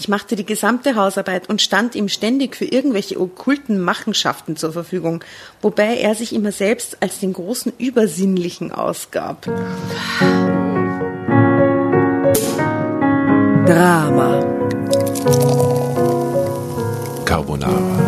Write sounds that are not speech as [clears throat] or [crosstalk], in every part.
Ich machte die gesamte Hausarbeit und stand ihm ständig für irgendwelche okkulten Machenschaften zur Verfügung, wobei er sich immer selbst als den großen Übersinnlichen ausgab. Drama. Carbonara.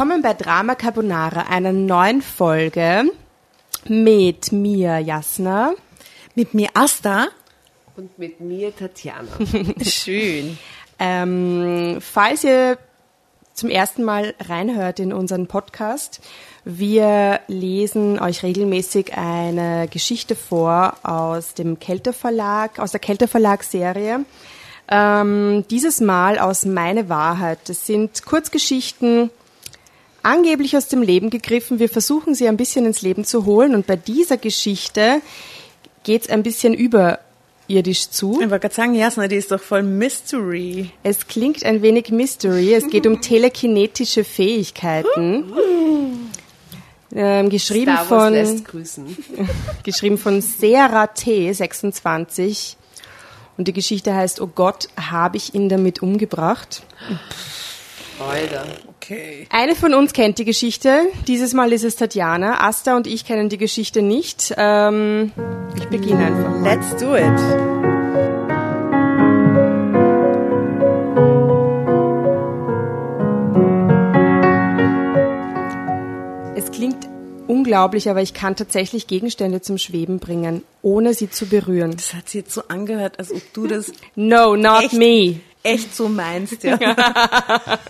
Willkommen bei Drama Carbonara, einer neuen Folge mit mir Jasna. Mit mir Asta. Und mit mir Tatjana. [laughs] Schön. Ähm, falls ihr zum ersten Mal reinhört in unseren Podcast, wir lesen euch regelmäßig eine Geschichte vor aus dem Kelter Verlag, aus der Kelter Verlag Serie. Ähm, dieses Mal aus Meine Wahrheit. Das sind Kurzgeschichten, angeblich aus dem Leben gegriffen. Wir versuchen sie ein bisschen ins Leben zu holen und bei dieser Geschichte geht es ein bisschen überirdisch zu. Ich wollte gerade sagen, Jasna, die ist doch voll Mystery. Es klingt ein wenig Mystery. Es geht um [laughs] telekinetische Fähigkeiten. Ähm, geschrieben Star Wars von lässt grüßen. [laughs] geschrieben von Sarah T 26 und die Geschichte heißt Oh Gott, habe ich ihn damit umgebracht. Alter. Okay. Eine von uns kennt die Geschichte. Dieses Mal ist es Tatjana. Asta und ich kennen die Geschichte nicht. Ähm, ich beginne einfach. Let's do it. Es klingt unglaublich, aber ich kann tatsächlich Gegenstände zum Schweben bringen, ohne sie zu berühren. Das hat sich jetzt so angehört, als ob du das [laughs] No, not Echt? me. echt so meinst, ja. [laughs]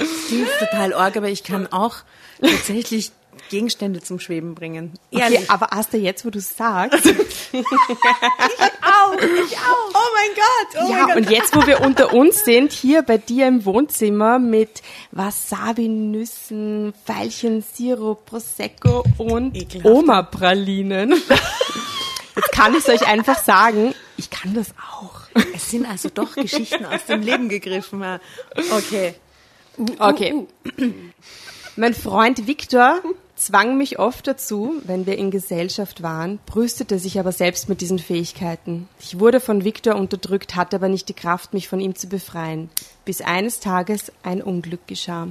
das klingt total arg, aber ich kann auch tatsächlich Gegenstände zum Schweben bringen. Ehrlich. Okay, aber Asta, jetzt wo du sagst. [laughs] Au, ich auch. Oh mein Gott. Oh ja, mein Gott. und jetzt, wo wir unter uns sind, hier bei dir im Wohnzimmer mit Wasabi-Nüssen, Veilchensirup, Prosecco und. Oma-Pralinen. [laughs] Jetzt kann ich es euch einfach sagen, ich kann das auch. Es sind also doch Geschichten aus dem Leben gegriffen. Okay. Okay. Mein Freund Viktor zwang mich oft dazu, wenn wir in Gesellschaft waren, brüstete sich aber selbst mit diesen Fähigkeiten. Ich wurde von Viktor unterdrückt, hatte aber nicht die Kraft, mich von ihm zu befreien, bis eines Tages ein Unglück geschah.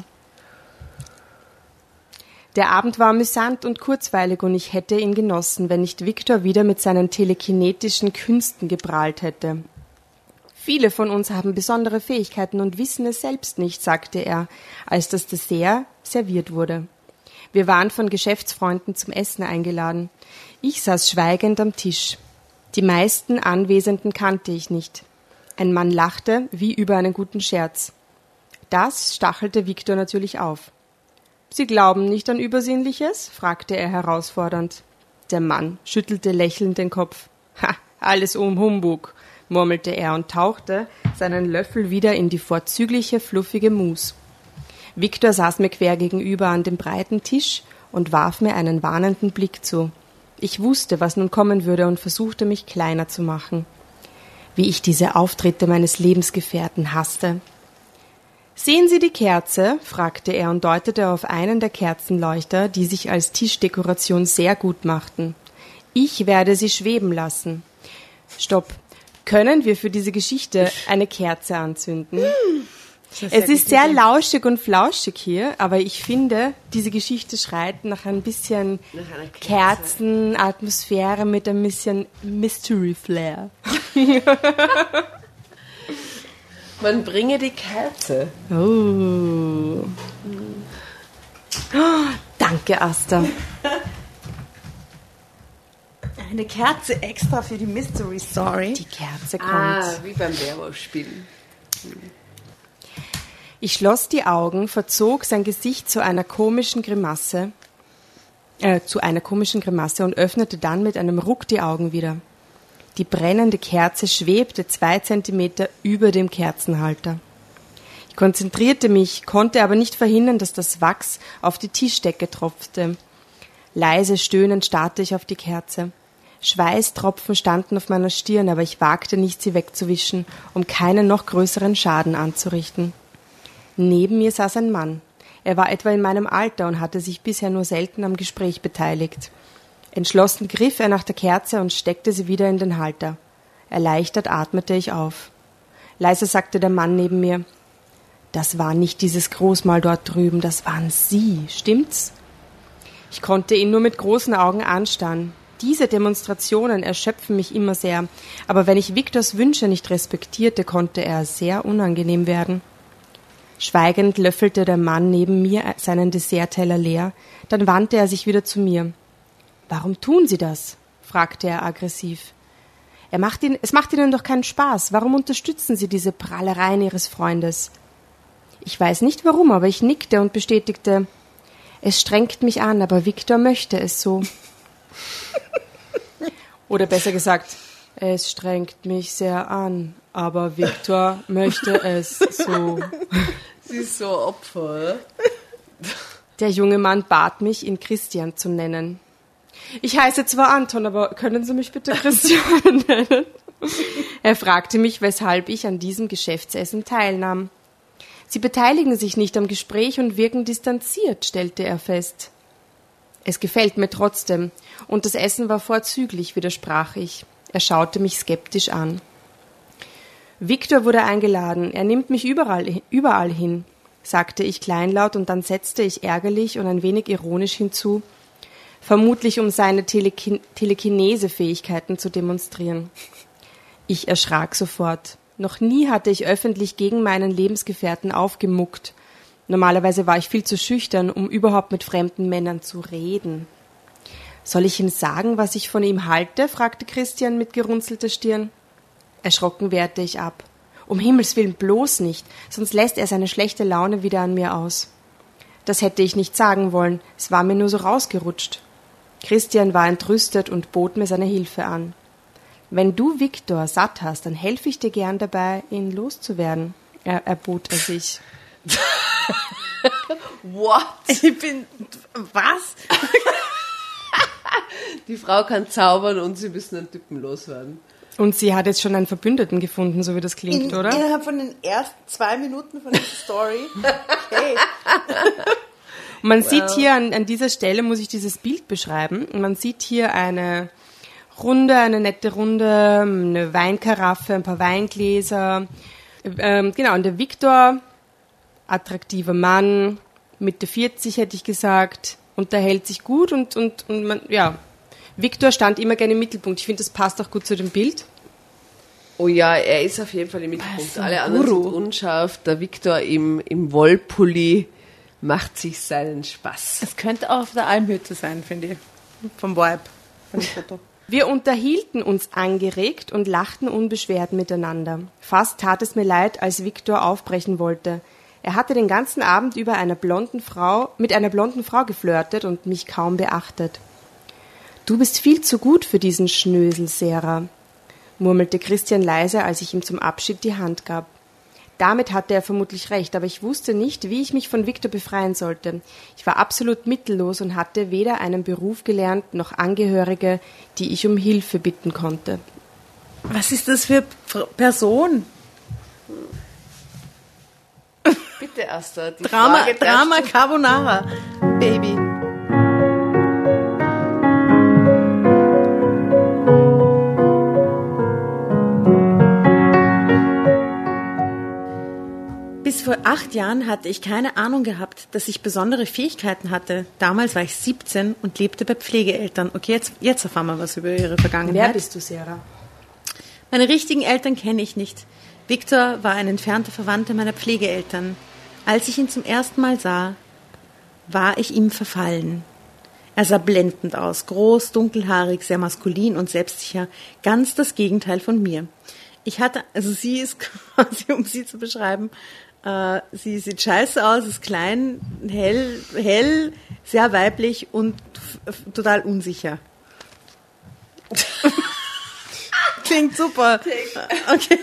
Der Abend war amüsant und kurzweilig und ich hätte ihn genossen, wenn nicht Viktor wieder mit seinen telekinetischen Künsten geprahlt hätte. Viele von uns haben besondere Fähigkeiten und wissen es selbst nicht, sagte er, als das Dessert serviert wurde. Wir waren von Geschäftsfreunden zum Essen eingeladen. Ich saß schweigend am Tisch. Die meisten Anwesenden kannte ich nicht. Ein Mann lachte wie über einen guten Scherz. Das stachelte Viktor natürlich auf. Sie glauben nicht an Übersinnliches? fragte er herausfordernd. Der Mann schüttelte lächelnd den Kopf. Ha, alles um Humbug, murmelte er und tauchte seinen Löffel wieder in die vorzügliche, fluffige Mus. Viktor saß mir quer gegenüber an dem breiten Tisch und warf mir einen warnenden Blick zu. Ich wusste, was nun kommen würde und versuchte mich kleiner zu machen. Wie ich diese Auftritte meines Lebensgefährten hasste. Sehen Sie die Kerze? fragte er und deutete auf einen der Kerzenleuchter, die sich als Tischdekoration sehr gut machten. Ich werde sie schweben lassen. Stopp. Können wir für diese Geschichte eine Kerze anzünden? Es ist sehr lauschig und flauschig hier, aber ich finde, diese Geschichte schreit nach ein bisschen Kerzenatmosphäre mit ein bisschen Mystery Flair. [laughs] Man bringe die Kerze. Oh. oh danke, Asta. [laughs] Eine Kerze extra für die Mystery Story. Die Kerze kommt. Ah, wie beim Werwolf-Spielen. Ich schloss die Augen, verzog sein Gesicht zu einer komischen Grimasse, äh, zu einer komischen Grimasse und öffnete dann mit einem Ruck die Augen wieder. Die brennende Kerze schwebte zwei Zentimeter über dem Kerzenhalter. Ich konzentrierte mich, konnte aber nicht verhindern, dass das Wachs auf die Tischdecke tropfte. Leise stöhnend starrte ich auf die Kerze. Schweißtropfen standen auf meiner Stirn, aber ich wagte nicht, sie wegzuwischen, um keinen noch größeren Schaden anzurichten. Neben mir saß ein Mann. Er war etwa in meinem Alter und hatte sich bisher nur selten am Gespräch beteiligt. Entschlossen griff er nach der Kerze und steckte sie wieder in den Halter. Erleichtert atmete ich auf. Leise sagte der Mann neben mir Das war nicht dieses Großmal dort drüben, das waren Sie, stimmt's? Ich konnte ihn nur mit großen Augen anstarren. Diese Demonstrationen erschöpfen mich immer sehr, aber wenn ich Viktors Wünsche nicht respektierte, konnte er sehr unangenehm werden. Schweigend löffelte der Mann neben mir seinen Dessertteller leer, dann wandte er sich wieder zu mir. Warum tun Sie das? fragte er aggressiv. Er macht Ihnen, es macht Ihnen doch keinen Spaß. Warum unterstützen Sie diese Prahlereien Ihres Freundes? Ich weiß nicht warum, aber ich nickte und bestätigte, es strengt mich an, aber Viktor möchte es so. Oder besser gesagt, es strengt mich sehr an, aber Viktor möchte es so. Sie ist so Opfer. Der junge Mann bat mich, ihn Christian zu nennen. Ich heiße zwar Anton, aber können Sie mich bitte Christian [laughs] nennen? Er fragte mich, weshalb ich an diesem Geschäftsessen teilnahm. Sie beteiligen sich nicht am Gespräch und wirken distanziert, stellte er fest. Es gefällt mir trotzdem, und das Essen war vorzüglich, widersprach ich. Er schaute mich skeptisch an. Viktor wurde eingeladen, er nimmt mich überall, überall hin, sagte ich kleinlaut und dann setzte ich ärgerlich und ein wenig ironisch hinzu, vermutlich um seine Telekin Telekinese-Fähigkeiten zu demonstrieren. Ich erschrak sofort. Noch nie hatte ich öffentlich gegen meinen Lebensgefährten aufgemuckt. Normalerweise war ich viel zu schüchtern, um überhaupt mit fremden Männern zu reden. Soll ich ihm sagen, was ich von ihm halte? fragte Christian mit gerunzelter Stirn. Erschrocken wehrte ich ab. Um Himmels willen bloß nicht, sonst lässt er seine schlechte Laune wieder an mir aus. Das hätte ich nicht sagen wollen, es war mir nur so rausgerutscht. Christian war entrüstet und bot mir seine Hilfe an. Wenn du Viktor satt hast, dann helfe ich dir gern dabei, ihn loszuwerden, er, erbot er sich. What? [laughs] Ich bin. Was? [laughs] Die Frau kann zaubern und sie müssen einen Typen loswerden. Und sie hat jetzt schon einen Verbündeten gefunden, so wie das klingt, In, oder? Innerhalb von den ersten zwei Minuten von dieser Story. [laughs] Okay. Man sieht hier an, an dieser Stelle, muss ich dieses Bild beschreiben. Man sieht hier eine Runde, eine nette Runde, eine Weinkaraffe, ein paar Weingläser. Ähm, genau, und der Viktor, attraktiver Mann, Mitte 40 hätte ich gesagt, unterhält sich gut und, und, und man, ja, Viktor stand immer gerne im Mittelpunkt. Ich finde, das passt auch gut zu dem Bild. Oh ja, er ist auf jeden Fall im Mittelpunkt. Alle anderen Guru. sind unscharf. Der Viktor im, im Wollpulli macht sich seinen Spaß. Es könnte auch auf der Almhütte sein, finde ich. Vom Vibe. Von dem Foto. [laughs] Wir unterhielten uns angeregt und lachten unbeschwert miteinander. Fast tat es mir leid, als Viktor aufbrechen wollte. Er hatte den ganzen Abend über einer blonden Frau, mit einer blonden Frau geflirtet und mich kaum beachtet. Du bist viel zu gut für diesen Schnösel, Sarah, murmelte Christian leise, als ich ihm zum Abschied die Hand gab. Damit hatte er vermutlich recht, aber ich wusste nicht, wie ich mich von Viktor befreien sollte. Ich war absolut mittellos und hatte weder einen Beruf gelernt noch Angehörige, die ich um Hilfe bitten konnte. Was ist das für Person? Bitte, Asta. Die Drama, Drama du- Carbonara, Baby. Bis vor acht Jahren hatte ich keine Ahnung gehabt, dass ich besondere Fähigkeiten hatte. Damals war ich 17 und lebte bei Pflegeeltern. Okay, jetzt, jetzt erfahren wir was über ihre Vergangenheit. Wer bist du, Sarah? Meine richtigen Eltern kenne ich nicht. Viktor war ein entfernter Verwandter meiner Pflegeeltern. Als ich ihn zum ersten Mal sah, war ich ihm verfallen. Er sah blendend aus, groß, dunkelhaarig, sehr maskulin und selbstsicher, ganz das Gegenteil von mir. Ich hatte, also sie ist [laughs] quasi, um sie zu beschreiben, äh, sie sieht scheiße aus, ist klein, hell, hell, sehr weiblich und total unsicher. [laughs] Klingt super. Okay.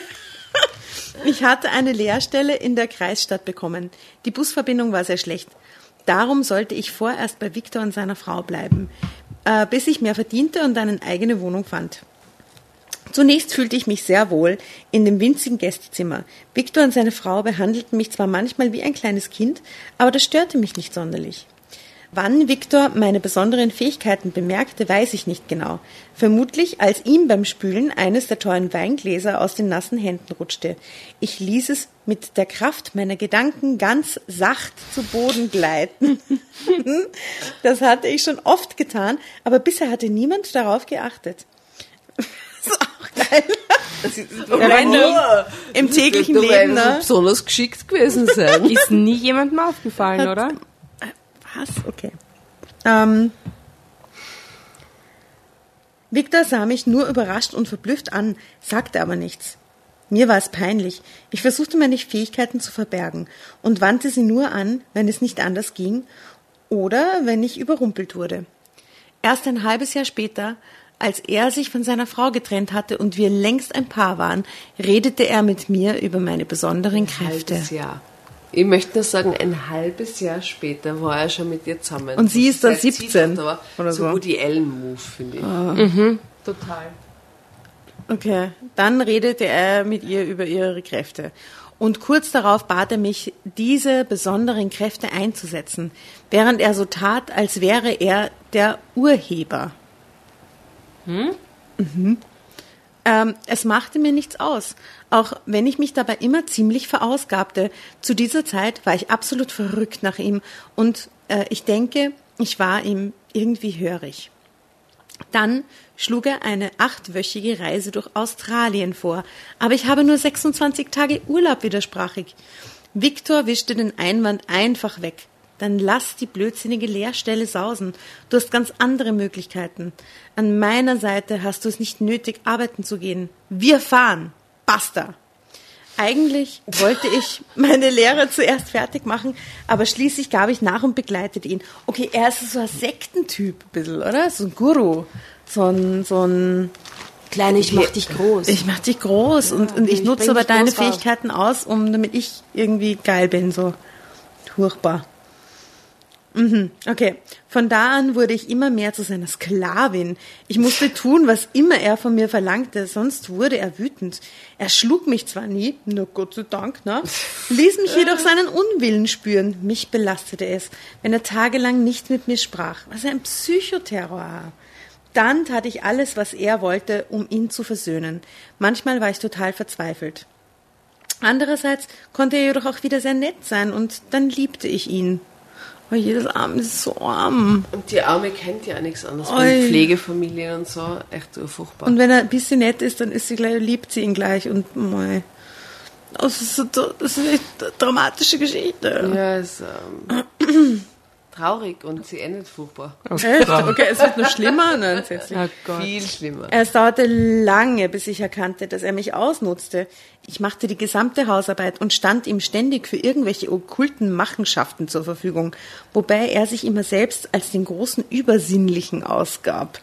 Ich hatte eine Lehrstelle in der Kreisstadt bekommen. Die Busverbindung war sehr schlecht. Darum sollte ich vorerst bei Viktor und seiner Frau bleiben, äh, bis ich mehr verdiente und eine eigene Wohnung fand. Zunächst fühlte ich mich sehr wohl in dem winzigen Gästezimmer. Viktor und seine Frau behandelten mich zwar manchmal wie ein kleines Kind, aber das störte mich nicht sonderlich. Wann Viktor meine besonderen Fähigkeiten bemerkte, weiß ich nicht genau. Vermutlich, als ihm beim Spülen eines der teuren Weingläser aus den nassen Händen rutschte. Ich ließ es mit der Kraft meiner Gedanken ganz sacht zu Boden gleiten. [laughs] Das hatte ich schon oft getan, aber bisher hatte niemand darauf geachtet. [laughs] Das ist auch geil. Das ist nur- im täglichen Leben, ne? besonders geschickt gewesen sein. Ist nie jemandem aufgefallen, oder? Was? Okay. Ähm, Victor sah mich nur überrascht und verblüfft an, sagte aber nichts. Mir war es peinlich. Ich versuchte meine Fähigkeiten zu verbergen und wandte sie nur an, wenn es nicht anders ging oder wenn ich überrumpelt wurde. Erst ein halbes Jahr später, als er sich von seiner Frau getrennt hatte und wir längst ein Paar waren, redete er mit mir über meine besonderen Kräfte. halbes Jahr. Ich möchte nur sagen, ein halbes Jahr später war er schon mit ihr zusammen. Und sie ist da sehr 17 zielhaft, aber oder so so. Woody Allen-Move, finde ich. Total. Okay, dann redete er mit ihr über ihre Kräfte. Und kurz darauf bat er mich, diese besonderen Kräfte einzusetzen, während er so tat, als wäre er der Urheber. Mhm. Ähm, es machte mir nichts aus, auch wenn ich mich dabei immer ziemlich verausgabte. Zu dieser Zeit war ich absolut verrückt nach ihm und äh, ich denke, ich war ihm irgendwie hörig. Dann schlug er eine achtwöchige Reise durch Australien vor. Aber ich habe nur 26 Tage Urlaub, widersprach ich. Viktor wischte den Einwand einfach weg. Dann lass die blödsinnige Leerstelle sausen. Du hast ganz andere Möglichkeiten. An meiner Seite hast du es nicht nötig, arbeiten zu gehen. Wir fahren. Basta. Eigentlich wollte ich meine Lehre zuerst fertig machen, aber schließlich gab ich nach und begleitete ihn. Okay, er ist so ein Sektentyp, ein bisschen, oder? So ein Guru. So ein, so ein, Kleine, ich mach dich groß. ich mach dich groß und, und ich ich nutze aber deine groß raus. Fähigkeiten aus, um, damit ich irgendwie geil bin, so. Furchtbar. Mhm, okay. Von da an wurde ich immer mehr zu seiner Sklavin. Ich musste tun, was immer er von mir verlangte, sonst wurde er wütend. Er schlug mich zwar nie, nur Gott sei Dank, ne? ließ mich jedoch seinen Unwillen spüren. Mich belastete es, wenn er tagelang nicht mit mir sprach. Was ein Psychoterror. Dann tat ich alles, was er wollte, um ihn zu versöhnen. Manchmal war ich total verzweifelt. Andererseits konnte er jedoch auch wieder sehr nett sein und dann liebte ich ihn. Oh, jedes Arm ist so arm. Und die Arme kennt ja nichts anderes. Oi. Pflegefamilien und so. Echt furchtbar. Und wenn er ein bisschen nett ist, dann ist sie gleich, liebt sie ihn gleich und mei. Das ist, so, das ist echt eine dramatische Geschichte. ja, ist ähm, [clears throat] traurig und sie endet furchtbar. Echt? Okay, es wird noch schlimmer. Nein. Oh Gott. Viel schlimmer. Es dauerte lange, bis ich erkannte, dass er mich ausnutzte. Ich machte die gesamte Hausarbeit und stand ihm ständig für irgendwelche okkulten Machenschaften zur Verfügung, wobei er sich immer selbst als den großen Übersinnlichen ausgab.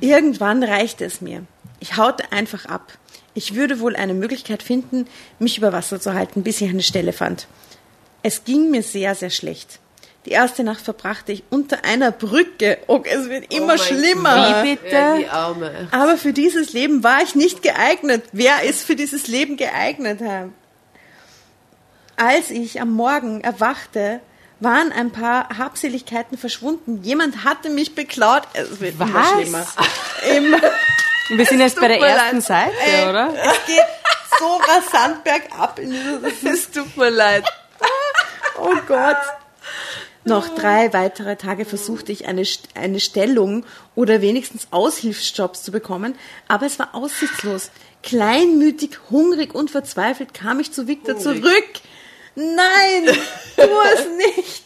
Irgendwann reichte es mir. Ich haute einfach ab. Ich würde wohl eine Möglichkeit finden, mich über Wasser zu halten, bis ich eine Stelle fand. Es ging mir sehr, sehr schlecht. Die erste Nacht verbrachte ich unter einer Brücke. Oh, es wird immer mein schlimmer. Wie bitte? Ja, die Arme. Aber für dieses Leben war ich nicht geeignet. Wer ist für dieses Leben geeignet, Herr? Als ich am Morgen erwachte, waren ein paar Habseligkeiten verschwunden. Jemand hatte mich beklaut. Es wird immer Was? schlimmer. Immer. [laughs] Wir sind jetzt bei der ersten leid. Seite, oder? Es geht so rasant bergab in Es tut mir leid. Oh Gott. Noch drei weitere Tage versuchte ich eine, eine Stellung oder wenigstens Aushilfsjobs zu bekommen, aber es war aussichtslos. Kleinmütig, hungrig und verzweifelt kam ich zu Victor zurück. Nein, [laughs] tu es nicht.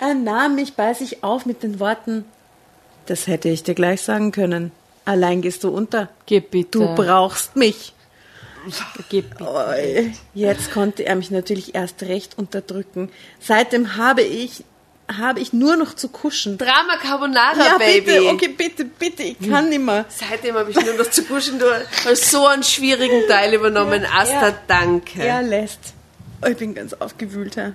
Er nahm mich bei sich auf mit den Worten, das hätte ich dir gleich sagen können. Allein gehst du unter. Gib bitte. Du brauchst mich. Jetzt konnte er mich natürlich erst recht unterdrücken. Seitdem habe ich, habe ich nur noch zu kuschen. Drama Carbonara, ja, Baby. bitte, okay, bitte, bitte, ich kann nicht mehr. Seitdem habe ich nur noch zu kuschen. Du hast so einen schwierigen Teil übernommen. Asta, ja. danke. Er lässt. Oh, ich bin ganz aufgewühlt, Herr.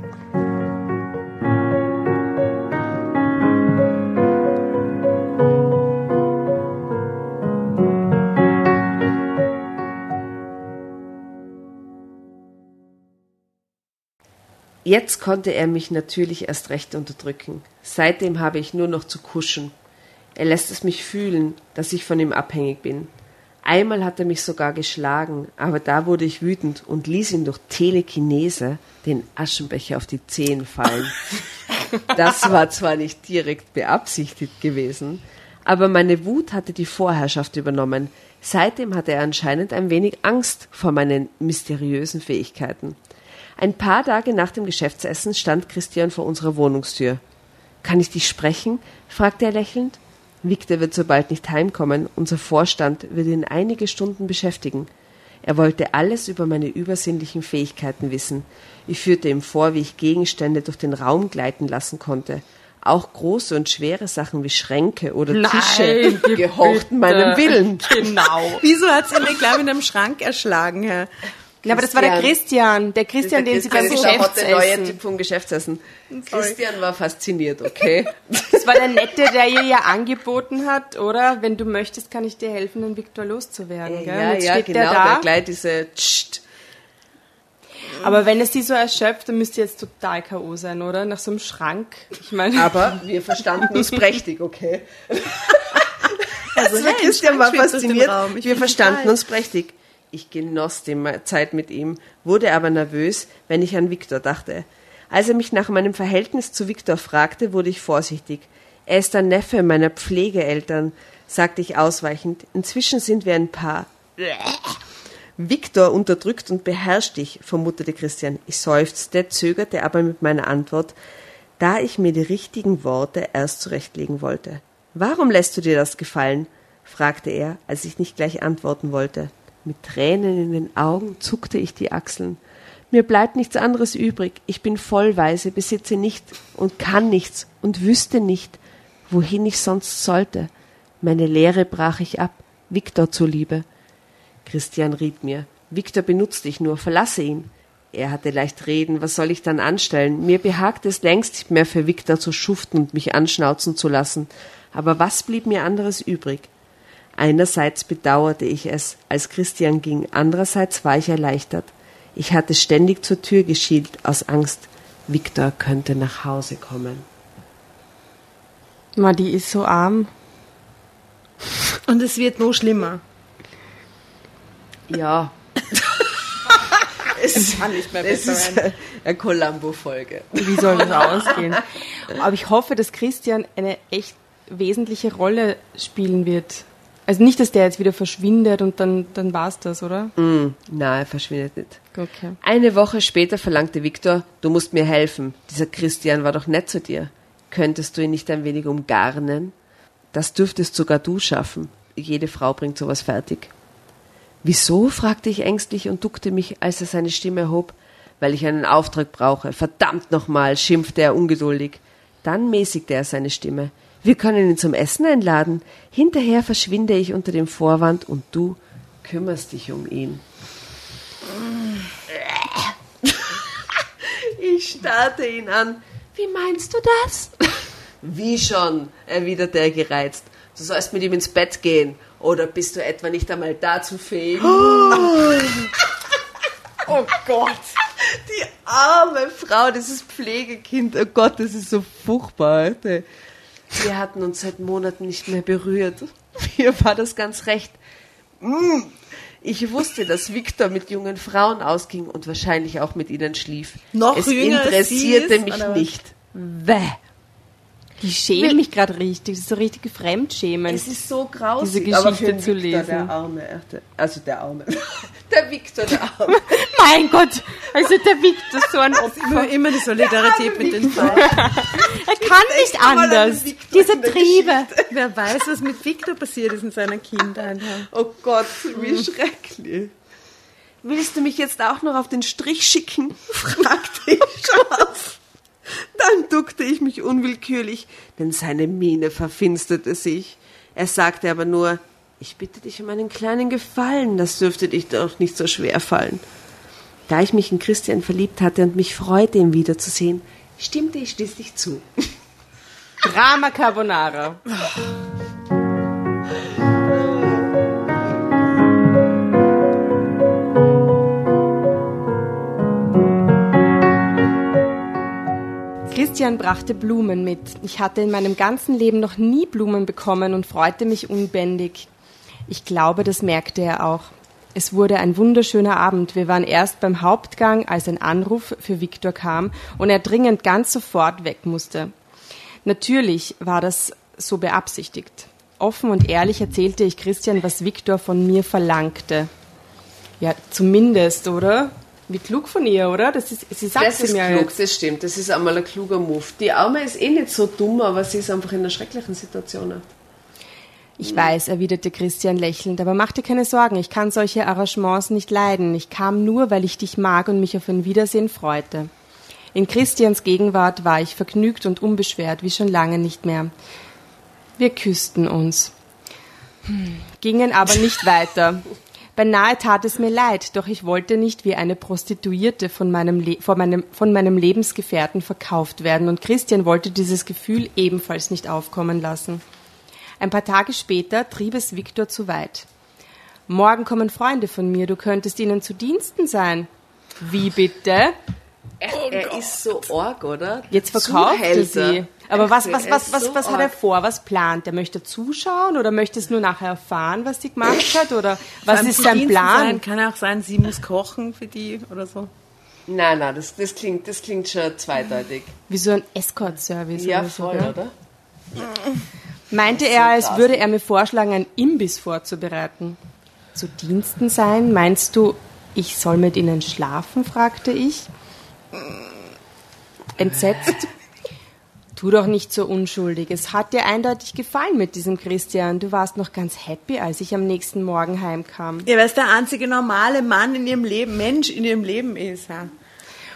Jetzt konnte er mich natürlich erst recht unterdrücken. Seitdem habe ich nur noch zu kuschen. Er lässt es mich fühlen, dass ich von ihm abhängig bin. Einmal hat er mich sogar geschlagen, aber da wurde ich wütend und ließ ihn durch Telekinese den Aschenbecher auf die Zehen fallen. [laughs] Das war zwar nicht direkt beabsichtigt gewesen, aber meine Wut hatte die Vorherrschaft übernommen. Seitdem hatte er anscheinend ein wenig Angst vor meinen mysteriösen Fähigkeiten. Ein paar Tage nach dem Geschäftsessen stand Christian vor unserer Wohnungstür. Kann ich dich sprechen? fragte er lächelnd. Victor wird so bald nicht heimkommen. Unser Vorstand wird ihn einige Stunden beschäftigen. Er wollte alles über meine übersinnlichen Fähigkeiten wissen. Ich führte ihm vor, wie ich Gegenstände durch den Raum gleiten lassen konnte. Auch große und schwere Sachen wie Schränke oder Tische [laughs] Nein, gehorchten meinem Willen. Genau. Wieso hat sie ihn gleich mit einem Schrank erschlagen, Herr? Ja, aber das war der Christian. Der Christian, den sie beim ist der neue Geschäftsessen. Typ vom Geschäftsessen. Christian war fasziniert, okay? [laughs] Das war der Nette, der ihr ja angeboten hat, oder? Wenn du möchtest, kann ich dir helfen, den Viktor loszuwerden. Gell? ja, ja, genau, der der da. gleich diese Tscht. Aber wenn es sie so erschöpft, dann müsste jetzt total K.O. sein, oder? Nach so einem Schrank. Ich meine, Aber wir verstanden uns [laughs] prächtig, okay? Also, Also Christian war fasziniert. Wir verstanden total- uns prächtig. Ich genoss die Zeit mit ihm, wurde aber nervös, wenn ich an Viktor dachte. Als er mich nach meinem Verhältnis zu Viktor fragte, wurde ich vorsichtig. Er ist der Neffe meiner Pflegeeltern, sagte ich ausweichend. Inzwischen sind wir ein Paar. Viktor unterdrückt und beherrscht dich, vermutete Christian. Ich seufzte, zögerte aber mit meiner Antwort. da ich mir die richtigen Worte erst zurechtlegen wollte. Warum lässt du dir das gefallen? fragte er, als ich nicht gleich antworten wollte. Mit Tränen in den Augen zuckte ich die Achseln. Mir bleibt nichts anderes übrig. Ich bin vollweise, besitze nicht und kann nichts und wüsste nicht, wohin ich sonst sollte. Meine Lehre brach ich ab, Viktor zuliebe. Christian riet mir, Viktor benutzt dich nur, verlasse ihn. Er hatte leicht reden, was soll ich dann anstellen? Mir behagte es längst nicht mehr für Viktor zu schuften und mich anschnauzen zu lassen. Aber was blieb mir anderes übrig? Einerseits bedauerte ich es, als Christian ging, andererseits war ich erleichtert. Ich hatte ständig zur Tür geschielt, aus Angst, Viktor könnte nach Hause kommen. Ma, die ist so arm. Und es wird noch schlimmer. Ja. [laughs] es kann nicht mehr besser Es ist eine Columbo-Folge. Wie soll das [laughs] ausgehen? Aber ich hoffe, dass Christian eine echt wesentliche Rolle spielen wird. Also nicht, dass der jetzt wieder verschwindet und dann, dann war's das, oder? Mm, na, er verschwindet nicht. Okay. Eine Woche später verlangte Viktor, du musst mir helfen. Dieser Christian war doch nett zu dir. Könntest du ihn nicht ein wenig umgarnen? Das dürftest sogar du schaffen. Jede Frau bringt sowas fertig. Wieso? fragte ich ängstlich und duckte mich, als er seine Stimme erhob. Weil ich einen Auftrag brauche. Verdammt nochmal, schimpfte er ungeduldig. Dann mäßigte er seine Stimme. Wir können ihn zum Essen einladen. Hinterher verschwinde ich unter dem Vorwand und du kümmerst dich um ihn. Ich starrte ihn an. Wie meinst du das? Wie schon, erwiderte er gereizt. Du sollst mit ihm ins Bett gehen. Oder bist du etwa nicht einmal dazu fähig? Oh Gott. Die arme Frau, dieses Pflegekind. Oh Gott, das ist so furchtbar. Alter. Wir hatten uns seit Monaten nicht mehr berührt. Mir war das ganz recht. Mm. Ich wusste, dass Viktor mit jungen Frauen ausging und wahrscheinlich auch mit ihnen schlief. Noch es jünger als sie interessierte ist, mich nicht. Bäh. Die schämen mich gerade richtig. Das ist so richtige Fremdschämen. Es ist so grausig, Diese aber Geschichte für zu lesen. Der Arme, also der Arme. [laughs] Der Viktor, der Arme. [laughs] mein Gott! Also der Victor so ein Immer, Opfer. immer die Solidarität mit den Frauen. Er kann nicht anders. Victor Diese Triebe. Wer weiß, was mit Victor passiert ist in seiner Kindheit. Oh Gott, wie schrecklich. Willst du mich jetzt auch noch auf den Strich schicken? [laughs] fragte ich scharf. Dann duckte ich mich unwillkürlich, denn seine Miene verfinsterte sich. Er sagte aber nur, ich bitte dich um einen kleinen Gefallen, das dürfte dich doch nicht so schwer fallen. Da ich mich in Christian verliebt hatte und mich freute, ihn wiederzusehen, stimmte ich schließlich zu. Drama Carbonara. Christian brachte Blumen mit. Ich hatte in meinem ganzen Leben noch nie Blumen bekommen und freute mich unbändig. Ich glaube, das merkte er auch. Es wurde ein wunderschöner Abend. Wir waren erst beim Hauptgang, als ein Anruf für Viktor kam und er dringend ganz sofort weg musste. Natürlich war das so beabsichtigt. Offen und ehrlich erzählte ich Christian, was Viktor von mir verlangte. Ja, zumindest, oder? Wie klug von ihr, oder? Das ist, sie sagte Das ist mir klug, jetzt. das stimmt. Das ist einmal ein kluger Move. Die Arme ist eh nicht so dumm, aber sie ist einfach in einer schrecklichen Situation. Ich weiß, erwiderte Christian lächelnd, aber mach dir keine Sorgen, ich kann solche Arrangements nicht leiden. Ich kam nur, weil ich dich mag und mich auf ein Wiedersehen freute. In Christians Gegenwart war ich vergnügt und unbeschwert, wie schon lange nicht mehr. Wir küssten uns, Hm, gingen aber nicht [laughs] weiter. Beinahe tat es mir leid, doch ich wollte nicht wie eine Prostituierte von meinem, Le von meinem, von meinem Lebensgefährten verkauft werden, und Christian wollte dieses Gefühl ebenfalls nicht aufkommen lassen. Ein paar Tage später trieb es Viktor zu weit. Morgen kommen Freunde von mir, du könntest ihnen zu Diensten sein. Wie bitte? Er, er ist so arg, oder? Jetzt verkauft er Zuhälter. sie. Aber was, Er was, was, was, so was hat er vor? Was plant? Er möchte zuschauen oder möchte es nur nachher erfahren, was sie gemacht hat? Oder was ist sein Plan? Sein, kann auch sein, sie muss kochen für die oder so. Nein, nein, das, das, klingt, das klingt schon zweideutig. Wie so ein Escort-Service Ja, oder so. voll, gell? oder? Meinte er, als würde er mir vorschlagen, einen Imbiss vorzubereiten. Zu Diensten sein? Meinst du, ich soll mit ihnen schlafen? fragte ich. Entsetzt. Tu doch nicht so unschuldig. Es hat dir eindeutig gefallen mit diesem Christian. Du warst noch ganz happy, als ich am nächsten Morgen heimkam. Ja, weil es der einzige normale Mann in ihrem Leben, Mensch in ihrem Leben ist. Ja.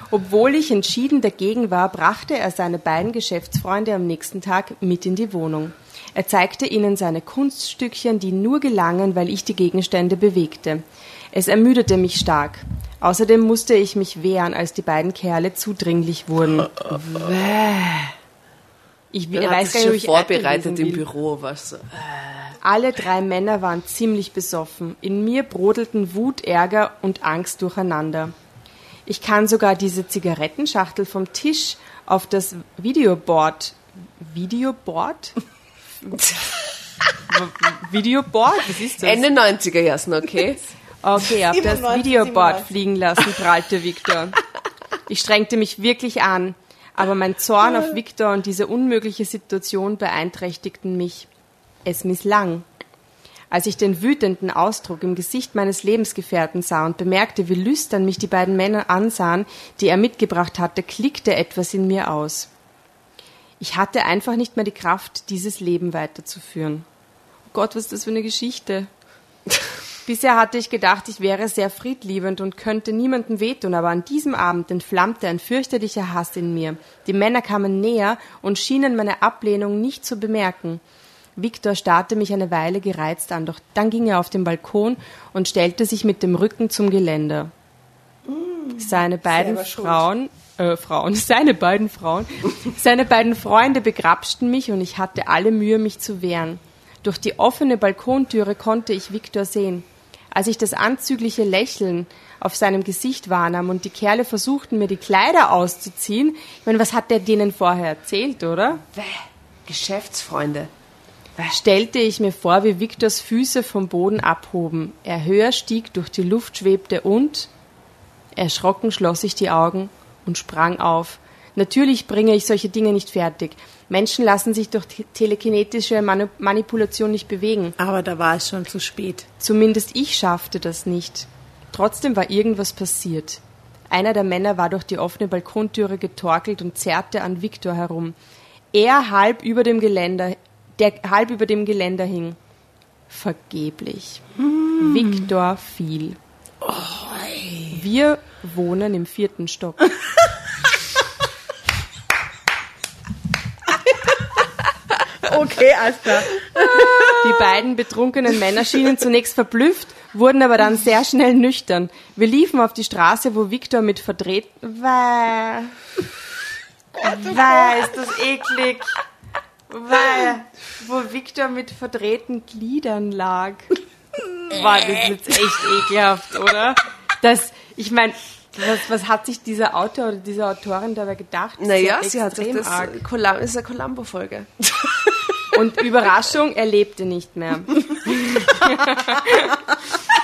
Obwohl ich entschieden dagegen war, brachte er seine beiden Geschäftsfreunde am nächsten Tag mit in die Wohnung. Er zeigte ihnen seine Kunststückchen, die nur gelangen, weil ich die Gegenstände bewegte. Es ermüdete mich stark. Außerdem musste ich mich wehren, als die beiden Kerle zudringlich wurden. Ich Dann weiß gar nicht, ob ich vorbereitet im Büro, was so. Alle drei Männer waren ziemlich besoffen. In mir brodelten Wut, Ärger und Angst durcheinander. Ich kann sogar diese Zigarettenschachtel vom Tisch auf das Videoboard. Videoboard? [laughs] Videoboard? Was ist das? Ende 90er Jahren, okay? [laughs] Okay, auf das Videoboard fliegen lassen, prallte Victor. Ich strengte mich wirklich an, aber mein Zorn auf Victor und diese unmögliche Situation beeinträchtigten mich. Es misslang. Als ich den wütenden Ausdruck im Gesicht meines Lebensgefährten sah und bemerkte, wie lüstern mich die beiden Männer ansahen, die er mitgebracht hatte, klickte etwas in mir aus. Ich hatte einfach nicht mehr die Kraft, dieses Leben weiterzuführen. Oh Gott, was ist das für eine Geschichte? Bisher hatte ich gedacht, ich wäre sehr friedliebend und könnte niemandem wehtun, aber an diesem Abend entflammte ein fürchterlicher Hass in mir. Die Männer kamen näher und schienen meine Ablehnung nicht zu bemerken. Viktor starrte mich eine Weile gereizt an, doch dann ging er auf den Balkon und stellte sich mit dem Rücken zum Geländer. Mm, seine beiden Frauen, äh, Frauen, [laughs] seine beiden Frauen, seine beiden Freunde begrapschten mich und ich hatte alle Mühe, mich zu wehren. Durch die offene Balkontüre konnte ich Viktor sehen. Als ich das anzügliche Lächeln auf seinem Gesicht wahrnahm und die Kerle versuchten, mir die Kleider auszuziehen, ich meine, was hat der denen vorher erzählt, oder? Bäh, Geschäftsfreunde stellte ich mir vor, wie Viktors Füße vom Boden abhoben, er höher stieg, durch die Luft schwebte und erschrocken schloss ich die Augen und sprang auf. Natürlich bringe ich solche Dinge nicht fertig. Menschen lassen sich durch telekinetische Manipulation nicht bewegen. Aber da war es schon zu spät. Zumindest ich schaffte das nicht. Trotzdem war irgendwas passiert. Einer der Männer war durch die offene Balkontüre getorkelt und zerrte an Viktor herum. Er halb über dem Geländer der halb über dem Geländer hing. Vergeblich. Hm. Viktor fiel. Oh, Wir wohnen im vierten Stock. [laughs] okay, alles klar. Die beiden betrunkenen Männer schienen zunächst verblüfft, wurden aber dann sehr schnell nüchtern. Wir liefen auf die Straße, wo Viktor mit verdreht... Weil... Weil, ist das eklig. Weil, wo Victor mit verdrehten Gliedern lag. War das jetzt echt ekelhaft, oder? Das, ich meine, was, was hat sich dieser Autor oder diese Autorin dabei gedacht? Naja, sie hat sich das, arg. das ist eine Columbo-Folge. [laughs] Und Überraschung, er lebte nicht mehr. [laughs]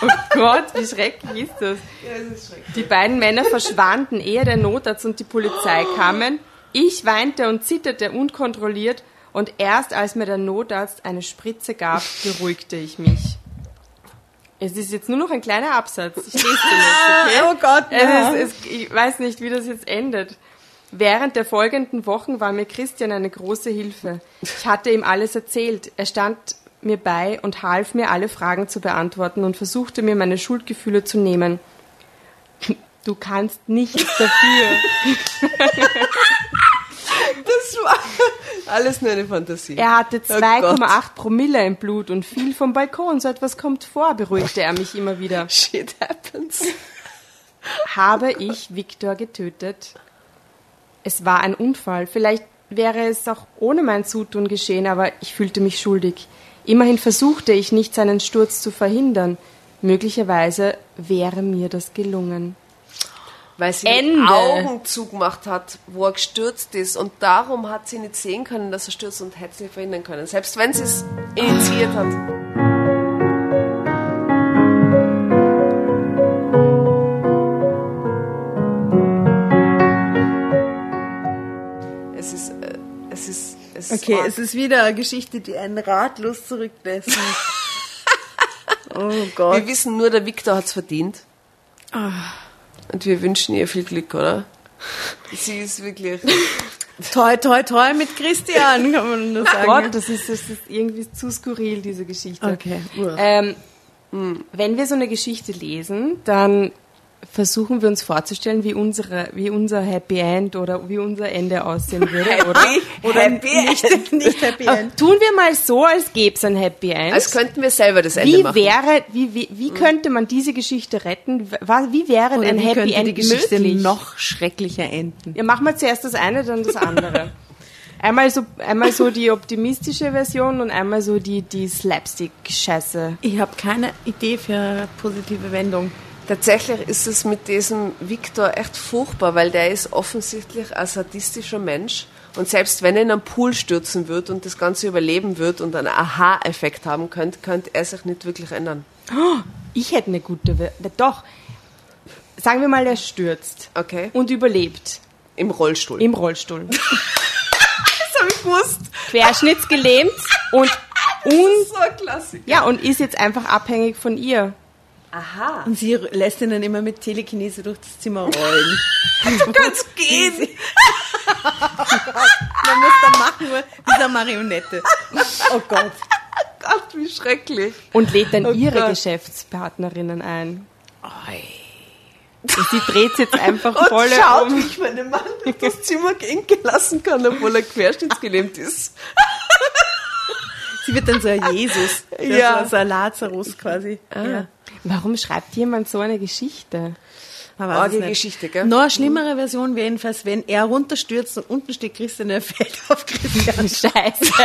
oh Gott, wie schrecklich ist das? Ja, das ist schrecklich. Die beiden Männer verschwanden, ehe der Notarzt und die Polizei kamen. Ich weinte und zitterte unkontrolliert und erst als mir der Notarzt eine Spritze gab, beruhigte ich mich. Es ist jetzt nur noch ein kleiner Absatz. Ich lese den jetzt, okay? Oh Gott, ja. es ist, es, ich weiß nicht, wie das jetzt endet. Während der folgenden Wochen war mir Christian eine große Hilfe. Ich hatte ihm alles erzählt. Er stand mir bei und half mir, alle Fragen zu beantworten und versuchte mir meine Schuldgefühle zu nehmen. Du kannst nichts dafür. [laughs] das war alles nur eine Fantasie. Er hatte 2,8 oh Promille im Blut und fiel vom Balkon. So etwas kommt vor, beruhigte er mich immer wieder. Shit happens. Habe ich Viktor getötet? Es war ein Unfall. Vielleicht wäre es auch ohne mein Zutun geschehen, aber ich fühlte mich schuldig. Immerhin versuchte ich nicht, seinen Sturz zu verhindern. Möglicherweise wäre mir das gelungen weil sie Ende. die Augen zugemacht hat, wo er gestürzt ist. Und darum hat sie nicht sehen können, dass er stürzt und hätte es nicht verhindern können. Selbst wenn sie es initiiert hat. Okay, ist es ist wieder eine Geschichte, die einen ratlos zurücklässt. [laughs] oh Gott. Wir wissen nur, der Viktor hat es verdient. Ah. Und wir wünschen ihr viel Glück, oder? Sie ist wirklich. [laughs] Toi, toi, toi mit Christian, kann man nur sagen. Gott, das ist, das ist irgendwie zu skurril, diese Geschichte. Okay. Ähm, wenn wir so eine Geschichte lesen, dann versuchen wir uns vorzustellen, wie unsere, wie unser Happy End oder wie unser Ende aussehen würde, oder? Oder nicht, nicht Happy [laughs] End. Tun wir mal so, als gäbe es ein Happy End. Als könnten wir selber das Ende wie machen. wäre, wie, wie, wie könnte man diese Geschichte retten? Wie wäre Oder ein wie Happy könnte End die Geschichte möglich? noch schrecklicher enden? Ja, machen wir zuerst das eine, dann das andere. [laughs] Einmal so, einmal so die optimistische Version und einmal so die, die Slapstick-Scheiße. Ich habe keine Idee für eine positive Wendung. Tatsächlich ist es mit diesem Viktor echt furchtbar, weil der ist offensichtlich ein sadistischer Mensch. Und selbst wenn er in einen Pool stürzen wird und das Ganze überleben wird und einen Aha-Effekt haben könnte, könnte er sich nicht wirklich ändern. Ich hätte eine gute, doch. Sagen wir mal, er stürzt Okay? und überlebt Im Rollstuhl. im Rollstuhl. [laughs] das habe ich gewusst. Querschnittsgelähmt und, und, So ein Klassiker. ja, und ist jetzt einfach abhängig von ihr. Aha. Und sie lässt ihn dann immer mit Telekinese durch das Zimmer rollen. [laughs] Du kannst gehen. [laughs] Man muss dann machen, nur dieser Marionette. Oh Gott. Gott, wie schrecklich. Und lädt dann ihre Gott. Geschäftspartnerinnen ein. Und sie dreht jetzt einfach [laughs] Und voll schaut, um. wie ich meinen Mann durch das Zimmer gehen lassen kann, obwohl er querschnittsgelähmt ist. Sie wird dann so ein Jesus. Ja. Ja. So ein Lazarus quasi. Ja. Warum schreibt jemand so eine Geschichte? Arge. Geschichte, gell? Noch eine schlimmere Version wäre jedenfalls, wenn er runterstürzt und unten steht Christian, er fällt [laughs] auf Christian. [laughs] Scheiße. [laughs]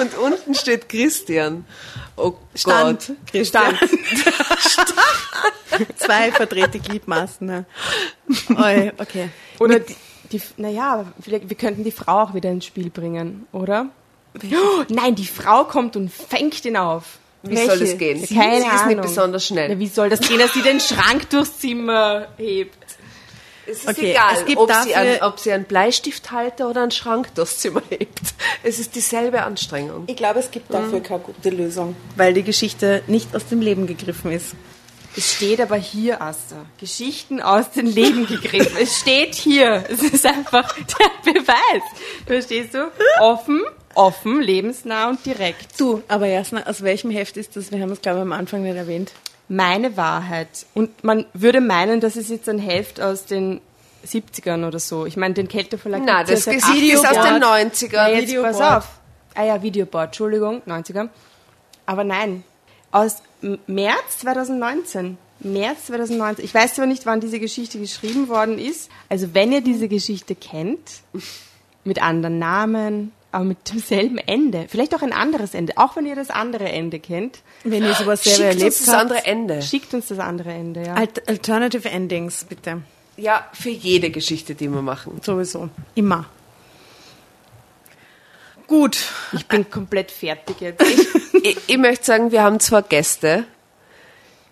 Und unten steht Christian. Oh Stand. Gott. Christian. Zwei verdrehte Gliedmaßen. Ja. Oi, okay. Oder die, die naja, vielleicht, wir könnten die Frau auch wieder ins Spiel bringen, oder? Oh, nein, die Frau kommt und fängt ihn auf. Wie Welche? soll das gehen? Sie, Keine sie ist nicht Ahnung. besonders schnell. Na, wie soll das gehen, dass sie den Schrank durchs Zimmer hebt? Es ist Okay, egal, es gibt ob, sie einen, ob sie einen Bleistifthalter oder einen Schrank durchs Zimmer hebt. Es ist dieselbe Anstrengung. Ich glaube, es gibt dafür keine gute Lösung, weil die Geschichte nicht aus dem Leben gegriffen ist. Es steht aber hier, Asta. Geschichten aus dem Leben gegriffen. Es steht hier. Es ist einfach der Beweis. Verstehst du? Offen, offen, lebensnah und direkt. Du, aber Jasna, aus welchem Heft ist das? Wir haben es, glaube ich, am Anfang nicht erwähnt. Meine Wahrheit. Und man würde meinen, das ist jetzt ein Heft aus den 70ern oder so. Ich meine, den Kälteverlag gibt's das ja Gesicht ist aus 80ern. den Na, 90ern. jetzt Videoboard. pass auf. Ah ja, Videoboard, Entschuldigung, 90er. Aber nein, aus März 2019. März 2019. Ich weiß zwar nicht, wann diese Geschichte geschrieben worden ist. Also wenn ihr diese Geschichte kennt, mit anderen Namen, aber mit demselben Ende, vielleicht auch ein anderes Ende, auch wenn ihr das andere Ende kennt, Wenn ihr sowas selber Schickt erlebt uns das habt. andere Ende. schickt uns das andere Ende, ja. Alt Alternative Endings, bitte. Ja, für jede Geschichte, die wir machen. Sowieso. Immer. Gut. Ich bin komplett fertig jetzt. Ich, [laughs] ich möchte sagen, wir haben zwar Gäste,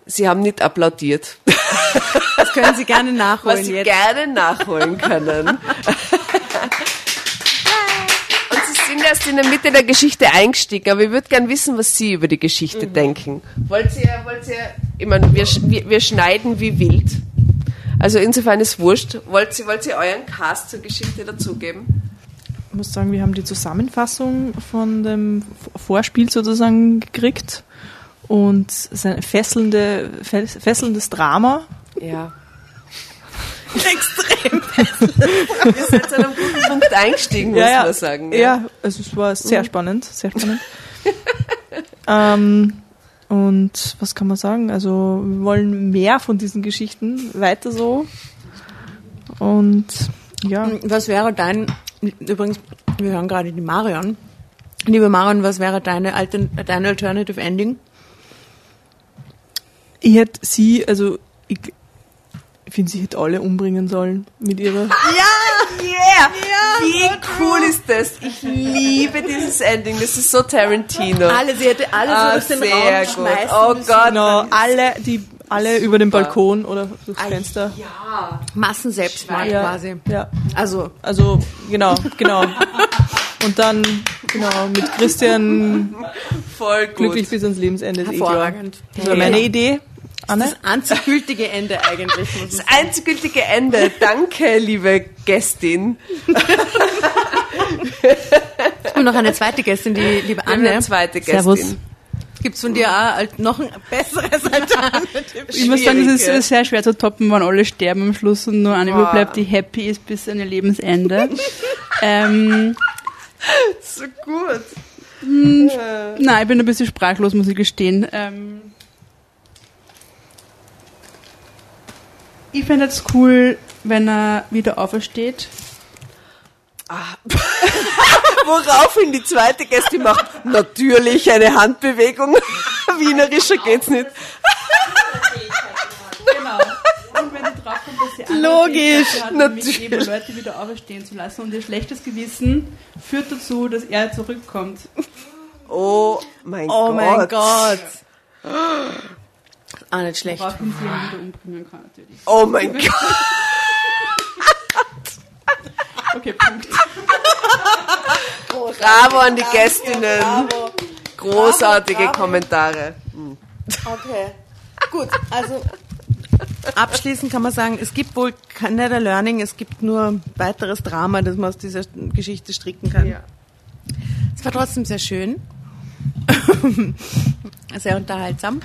sie haben nicht applaudiert, Das können Sie gerne [laughs] nachholen was sie jetzt. gerne nachholen können. [laughs] Und sie sind erst in der Mitte der Geschichte eingestiegen, aber ich würde gern wissen, was Sie über die Geschichte denken. Wollt ihr, wollt ihr, ich meine, wir, sch- wir, wir schneiden wie wild. Also insofern ist wurscht. Wollt ihr, wollt ihr euren Cast zur Geschichte dazugeben? Ich muss sagen, wir haben die Zusammenfassung von dem Vorspiel sozusagen gekriegt und es ist ein fesselnde, fes- fesselndes Drama. Ja. Extrem. Wir sind zu einem guten Punkt eingestiegen, muss man sagen. Ja, also es war sehr spannend, sehr spannend. [laughs] ähm, und was kann man sagen? Also wir wollen mehr von diesen Geschichten, weiter so. Und ja, Was wäre dein, übrigens, wir hören gerade die Marion. Liebe Marion, was wäre deine, Altern, deine Alternative Ending? ich hätte sie, also ich, ich finde, sie hätte alle umbringen sollen mit ihrer. Yeah! Wie cool ist das? Ich liebe dieses Ending. Das ist so Tarantino. Alle, sie hätte alle Ah, so den sehr Raum gut. schmeißen Oh müssen. Gott. Genau, alle, die alle über den Balkon oder durchs Fenster. Massenselbstmord Ja. quasi. Ja. Also, Also, genau, genau. Und dann, genau, mit Christian Voll gut. glücklich bis ans Lebensende. eh hervorragend. Das war meine Idee. Anne? Das einzig gültige Ende eigentlich. das einzig gültige Ende. Danke, liebe Gästin. Und noch eine zweite Gästin, die liebe Anne. Eine zweite Gästin. Servus. Gibt's von dir auch noch ein besseres Alternativ? Ich muss sagen, es ist sehr schwer zu toppen, wenn alle sterben am Schluss und nur eine Boah. überbleibt, die happy ist bis an ihr Lebensende. [laughs] ähm, so gut. Mh, ja. Nein, ich bin ein bisschen sprachlos, muss ich gestehen. Ähm, ich fände es cool, wenn er wieder aufersteht. Ah. [laughs] Woraufhin die zweite Gäste macht natürlich eine Handbewegung. [laughs] Wienerischer geht's nicht. [laughs] genau. Und wenn die draufkommt, dass sie Logisch, hat, natürlich. Eben Leute wieder auferstehen zu lassen und ihr schlechtes Gewissen führt dazu, dass er zurückkommt. Oh mein oh Gott. Oh mein Gott. Ah, nicht schlecht. Sie ihn wieder umbringen kann, natürlich. Oh mein Gott. [laughs] Okay, Punkt. Bravo an die Gästinnen. Bravo. Großartige bravo, bravo. Kommentare. Hm. Okay. Gut, also abschließend kann man sagen, es gibt wohl kein Learning, es gibt nur weiteres Drama, das man aus dieser Geschichte stricken kann. Ja. Es war trotzdem sehr schön. [laughs] sehr unterhaltsam.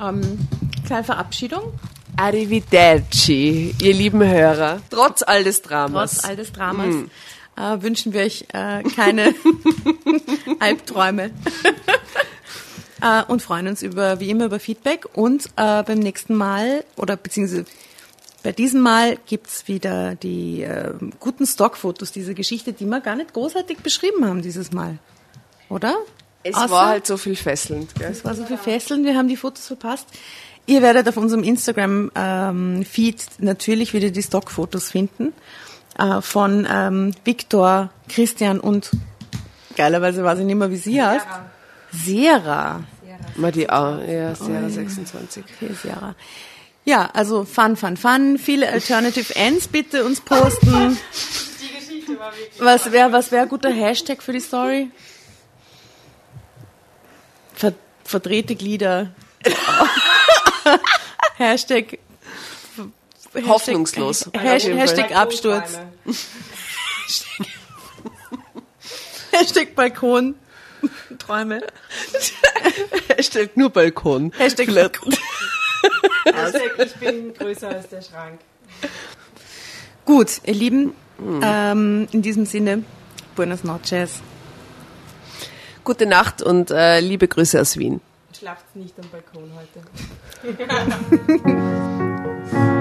Ähm, kleine Verabschiedung. Arrivederci, ihr lieben Hörer. Trotz all des Dramas. Trotz all des Dramas. Mm. Äh, wünschen wir euch äh, keine [laughs] Albträume. [laughs] äh, und freuen uns über, wie immer, über Feedback. Und äh, beim nächsten Mal, oder beziehungsweise bei diesem Mal gibt's wieder die äh, guten Stockfotos dieser Geschichte, die wir gar nicht großartig beschrieben haben dieses Mal. Oder? Es Außer, war halt so viel fesselnd. Gell? Es war so viel fesselnd, wir haben die Fotos verpasst. Ihr werdet auf unserem Instagram-Feed ähm, natürlich wieder die Stockfotos finden äh, von ähm, Viktor, Christian und geilerweise weiß ich nicht mehr, wie sie heißt. Sera. Mal die A, ja, Sera oh, 26. Okay, Sera. Ja, also fun, fun, fun. Viele Alternative Ends bitte uns posten. Die Geschichte war wirklich. Was wäre was wär ein guter Hashtag für die Story? Ver verdrehte Glieder. [laughs] Hashtag Hoffnungslos. Hashtag, Hashtag Absturz. [laughs] Hashtag Balkon. Träume. Hashtag nur Balkon. Hashtag Balkon. Hashtag ich bin größer als der Schrank. Gut, ihr Lieben, hm. ähm, in diesem Sinne, buenas noches. Gute Nacht und äh, liebe Grüße aus Wien. Schlaft nicht am Balkon heute. [laughs]